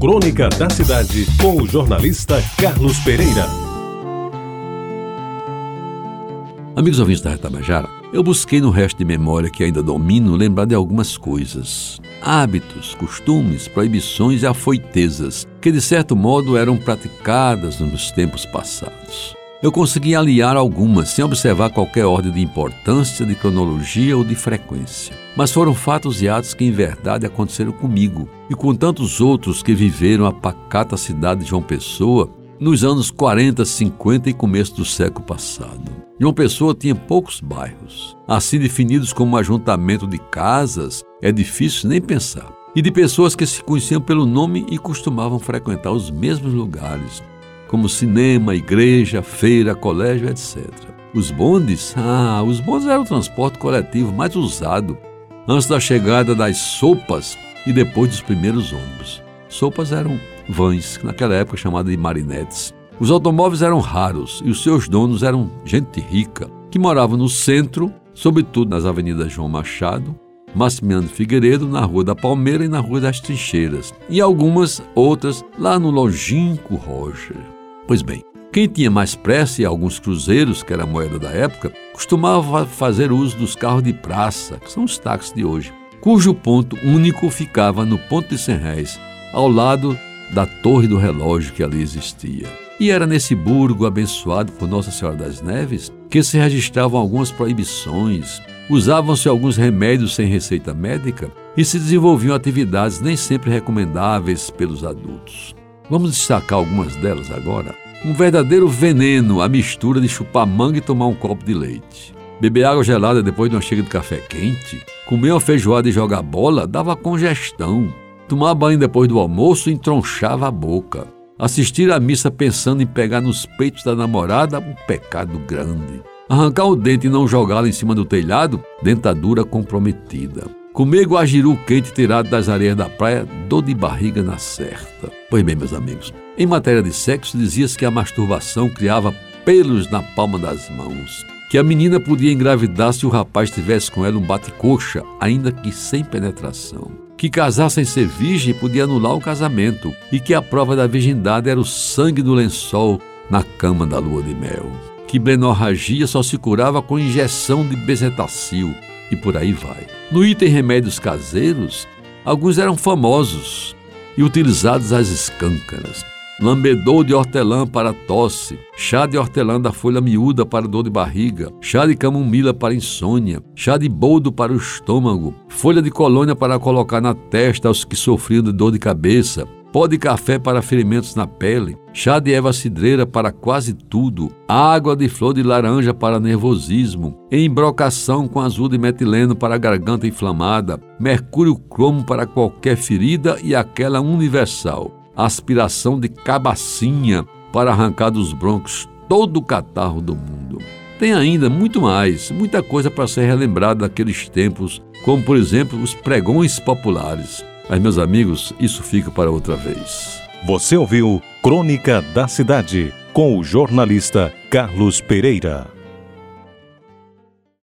Crônica da Cidade, com o jornalista Carlos Pereira. Amigos ouvintes da Retabajara, eu busquei no resto de memória que ainda domino lembrar de algumas coisas. Hábitos, costumes, proibições e afoitezas que de certo modo eram praticadas nos tempos passados. Eu consegui aliar algumas sem observar qualquer ordem de importância, de cronologia ou de frequência. Mas foram fatos e atos que em verdade aconteceram comigo e com tantos outros que viveram a pacata cidade de João Pessoa nos anos 40, 50 e começo do século passado. João Pessoa tinha poucos bairros. Assim definidos como um ajuntamento de casas, é difícil nem pensar. E de pessoas que se conheciam pelo nome e costumavam frequentar os mesmos lugares, como cinema, igreja, feira, colégio, etc. Os bondes? Ah, os bondes eram o transporte coletivo mais usado antes da chegada das sopas e depois dos primeiros ônibus. Sopas eram vães, naquela época chamadas de marinetes. Os automóveis eram raros e os seus donos eram gente rica, que morava no centro, sobretudo nas avenidas João Machado, Maximiano Figueiredo, na Rua da Palmeira e na Rua das Trincheiras, e algumas outras lá no longínquo Roger. Pois bem, quem tinha mais pressa e alguns cruzeiros, que era a moeda da época, costumava fazer uso dos carros de praça, que são os táxis de hoje, cujo ponto único ficava no ponto de 100 réis, ao lado da torre do relógio que ali existia. E era nesse burgo abençoado por Nossa Senhora das Neves que se registravam algumas proibições, usavam-se alguns remédios sem receita médica e se desenvolviam atividades nem sempre recomendáveis pelos adultos. Vamos destacar algumas delas agora. Um verdadeiro veneno a mistura de chupar manga e tomar um copo de leite. Beber água gelada depois de uma chega de café quente. Comer uma feijoada e jogar bola dava congestão. Tomar banho depois do almoço entronchava a boca. Assistir à missa pensando em pegar nos peitos da namorada, um pecado grande. Arrancar o dente e não jogá-lo em cima do telhado, dentadura comprometida. Comer guajiru quente tirado das areias da praia, dor de barriga na certa. Pois bem, meus amigos, em matéria de sexo, dizia-se que a masturbação criava pelos na palma das mãos, que a menina podia engravidar se o rapaz tivesse com ela um bate-coxa, ainda que sem penetração, que casar sem ser virgem podia anular o casamento. E que a prova da virgindade era o sangue do lençol na cama da lua de mel, que blenorragia só se curava com injeção de bezetacil e por aí vai. No item remédios caseiros, alguns eram famosos e utilizados às escâncaras. Lambedor de hortelã para tosse, chá de hortelã da folha miúda para dor de barriga, chá de camomila para insônia, chá de boldo para o estômago, folha de colônia para colocar na testa aos que sofriam de dor de cabeça, pó de café para ferimentos na pele, chá de erva cidreira para quase tudo, água de flor de laranja para nervosismo, embrocação com azul de metileno para garganta inflamada, mercúrio cromo para qualquer ferida e aquela universal, aspiração de cabacinha para arrancar dos broncos todo o catarro do mundo. Tem ainda muito mais, muita coisa para ser relembrada daqueles tempos, como por exemplo os pregões populares. Mas, meus amigos, isso fica para outra vez. Você ouviu Crônica da Cidade com o jornalista Carlos Pereira.